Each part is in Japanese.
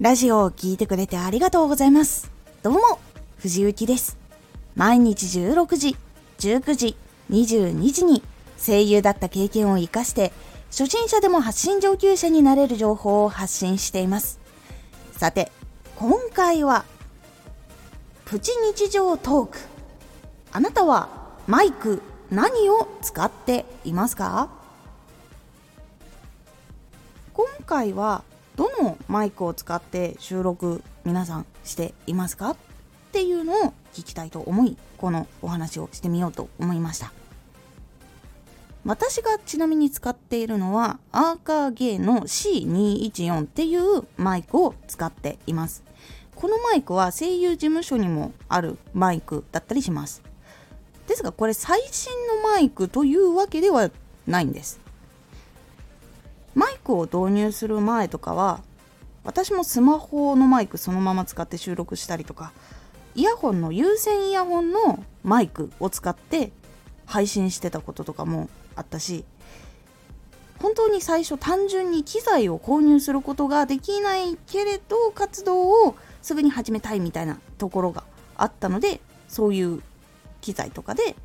ラジオを聴いてくれてありがとうございます。どうも、藤幸です。毎日16時、19時、22時に声優だった経験を活かして、初心者でも発信上級者になれる情報を発信しています。さて、今回は、プチ日常トーク。あなたはマイク何を使っていますか？今回はどのマイクを使って収録皆さんしていますかっていうのを聞きたいと思いこのお話をしてみようと思いました。私がちなみに使っているのはアーカーゲーの C214 っていうマイクを使っています。このマイクは声優事務所にもあるマイクだったりします。ですがこれ最新のマイクというわけではないんです。マイクを導入する前とかは私もスマホのマイクそのまま使って収録したりとかイヤホンの有線イヤホンのマイクを使って配信してたこととかもあったし本当に最初単純に機材を購入することができないけれど活動をすぐに始めたいみたいなところがあったのでそういう機材とかで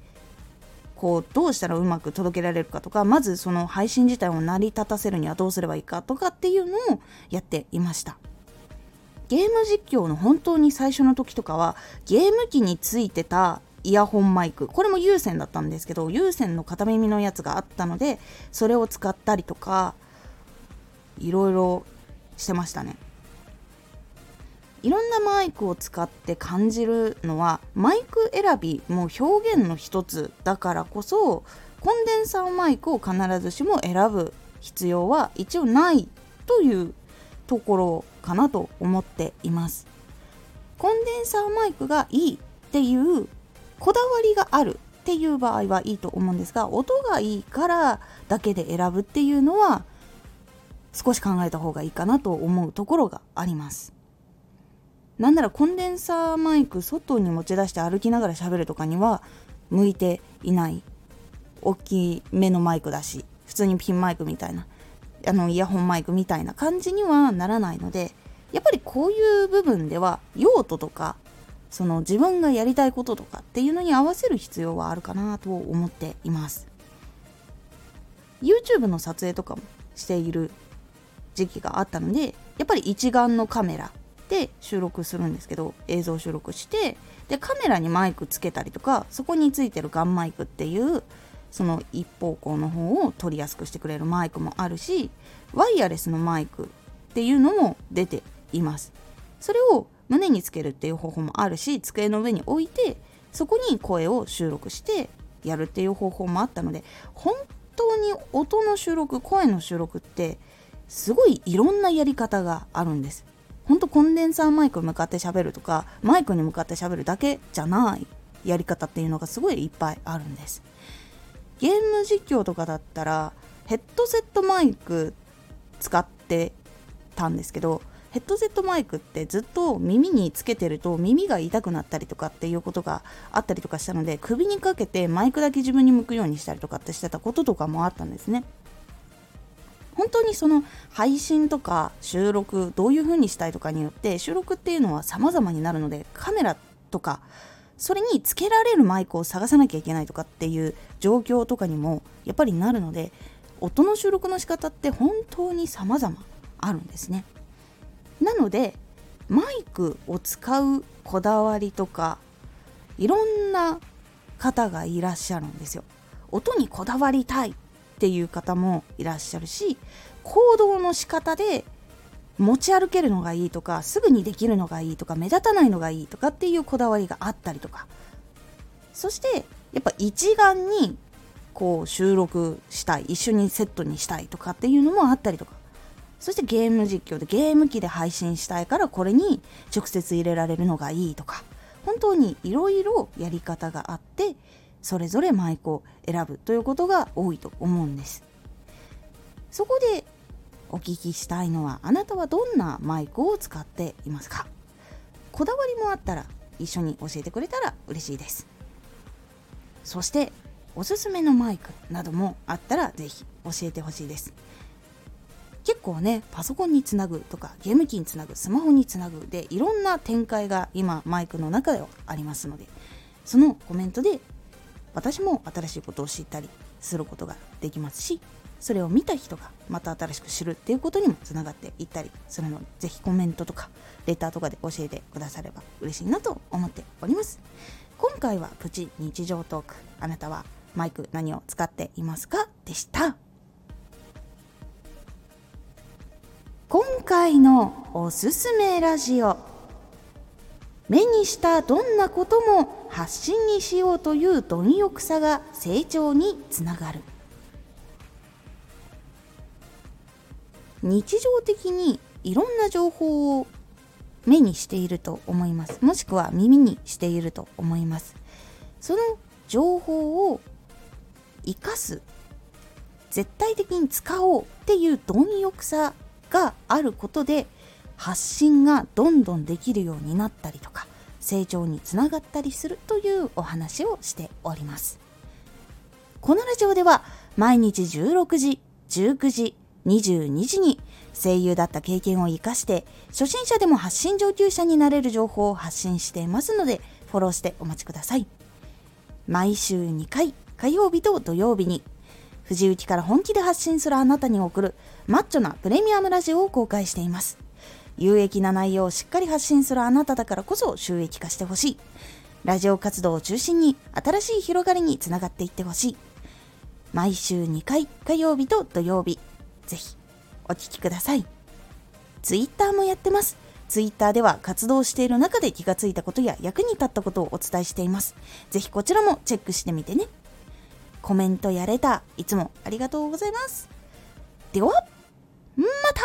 こうどうしたらうまく届けられるかとかまずその配信自体を成り立たせるにはどうすればいいかとかっていうのをやっていました。ゲーム実況の本当に最初の時とかはゲーム機についてたイヤホンマイクこれも有線だったんですけど有線の片耳のやつがあったのでそれを使ったりとかいろいろしてましたね。いろんなマイクを使って感じるのはマイク選びも表現の一つだからこそコンデンサーマイクを必ずしも選ぶ必要は一応ないというところかなと思っています。コンデンサーマイクがいいっていうこだわりがあるっていう場合はいいと思うんですが音がいいからだけで選ぶっていうのは少し考えた方がいいかなと思うところがあります。なんならコンデンサーマイク外に持ち出して歩きながら喋るとかには向いていない。大きめのマイクだし普通にピンマイクみたいなあのイヤホンマイクみたいな感じにはならないのでやっぱりこういう部分では用途とかその自分がやりたいこととかっていうのに合わせる必要はあるかなと思っています。YouTube の撮影とかもしている時期があったのでやっぱり一眼のカメラで収録するんですけど映像収録してでカメラにマイクつけたりとかそこについてるガンマイクっていうその一方向の方を取りやすくしてくれるマイクもあるしワイヤレスのマイクっていうのも出ています。それを胸につけるっていう方法もあるし机の上に置いてそこに声を収録してやるっていう方法もあったので本当に音の収録声の収録ってすごいいろんなやり方があるんです。ほんとコンデンサーマイク向かって喋るとかマイクに向かって喋るだけじゃないやり方っていうのがすごいいっぱいあるんです。ゲーム実況とかだったらヘッドセットマイク使ってたんですけどヘッドセットマイクってずっと耳につけてると耳が痛くなったりとかっていうことがあったりとかしたので首にかけてマイクだけ自分に向くようにしたりとかってしてたこととかもあったんですね。本当にその配信とか収録どういう風にしたいとかによって収録っていうのは様々になるのでカメラとかそれにつけられるマイクを探さなきゃいけないとかっていう状況とかにもやっぱりなるので音の収録の仕方って本当に様々あるんですね。なのでマイクを使うこだわりとかいろんな方がいらっしゃるんですよ。音にこだわりたいっっていう方もいらっしゃるし行動の仕方で持ち歩けるのがいいとかすぐにできるのがいいとか目立たないのがいいとかっていうこだわりがあったりとか。そしてやっぱ一眼にこう収録したい一緒にセットにしたいとかっていうのもあったりとか。そしてゲーム実況でゲーム機で配信したいからこれに直接入れられるのがいいとか。本当にいろいろやり方があってそれぞれマイクを選ぶということが多いと思うんです。そこでお聞きしたいのはあなたはどんなマイクを使っていますか？こだわりもあったら一緒に教えてくれたら嬉しいです。そしておすすめのマイクなどもあったら是非教えてほしいです。結構ねパソコンにつなぐとかゲーム機につなぐスマホにつなぐでいろんな展開が今マイクの中ではありますのでそのコメントで私も新しいことを知ったりすることができますしそれを見た人がまた新しく知るっていうことにもつながっていったりするのでぜひコメントとかレターとかで教えてくだされば嬉しいなと思っております。今回はプチ日常トーク。あなたはマイク何を使っていますか？でした。今回のおすすめラジオ。目にしたどんなことも発信にしようという貪欲さが成長につながる。日常的にいろんな情報を目にしていると思います。もしくは耳にしていると思います。その情報を生かす。絶対的に使おうっていう貪欲さがあることで発信がどんどんできるようになったりとか成長につながったりするというお話をしております。このラジオでは毎日16時19時22時に声優だった経験を生かして初心者でも発信上級者になれる情報を発信していますのでフォローしてお待ちください。毎週2回火曜日と土曜日に藤内から本気で発信するあなたに送るマッチョなプレミアムラジオを公開しています。有益な内容をしっかり発信するあなただからこそ収益化してほしいラジオ活動を中心に新しい広がりにつながっていってほしい毎週2回火曜日と土曜日ぜひお聴きください。ツイッターもやってます。ツイッターでは活動している中で気がついたことや役に立ったことをお伝えしています。ぜひこちらもチェックしてみてね。コメントやレター、いつもありがとうございます。では、また